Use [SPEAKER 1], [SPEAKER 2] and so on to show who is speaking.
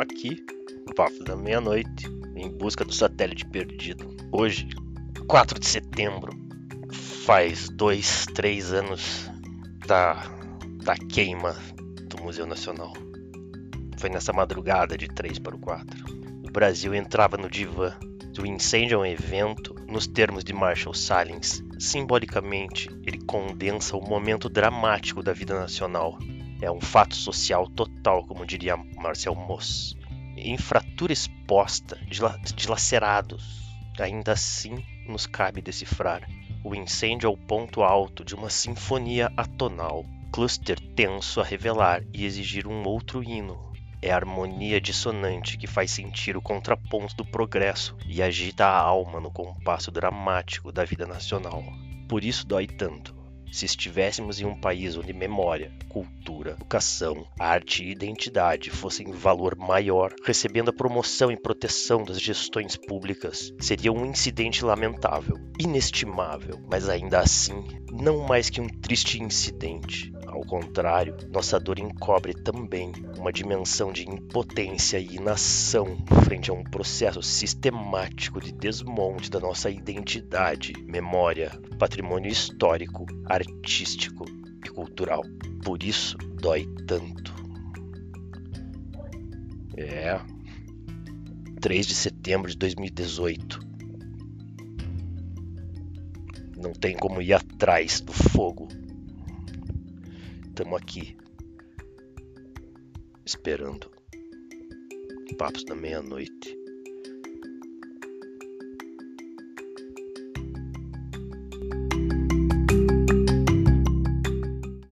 [SPEAKER 1] aqui, Papo da Meia-Noite, em busca do satélite perdido. Hoje, 4 de setembro, faz dois, três anos da, da queima do Museu Nacional. Foi nessa madrugada de 3 para o 4. O Brasil entrava no divã. O incêndio é um evento, nos termos de Marshall Salins, simbolicamente ele condensa o momento dramático da vida nacional. É um fato social total, como diria Marcel Moss. Em fratura exposta, dilacerados, ainda assim nos cabe decifrar. O incêndio é o ponto alto de uma sinfonia atonal, cluster tenso a revelar e exigir um outro hino. É a harmonia dissonante que faz sentir o contraponto do progresso e agita a alma no compasso dramático da vida nacional. Por isso dói tanto se estivéssemos em um país onde memória, cultura, educação, arte e identidade fossem valor maior, recebendo a promoção e proteção das gestões públicas, seria um incidente lamentável, inestimável, mas ainda assim, não mais que um triste incidente, ao contrário, nossa dor encobre também uma dimensão de impotência e inação frente a um processo sistemático de desmonte da nossa identidade, memória, patrimônio histórico, artístico e cultural. Por isso dói tanto. É. 3 de setembro de 2018. Não tem como ir atrás do fogo Estamos aqui esperando papos da meia-noite.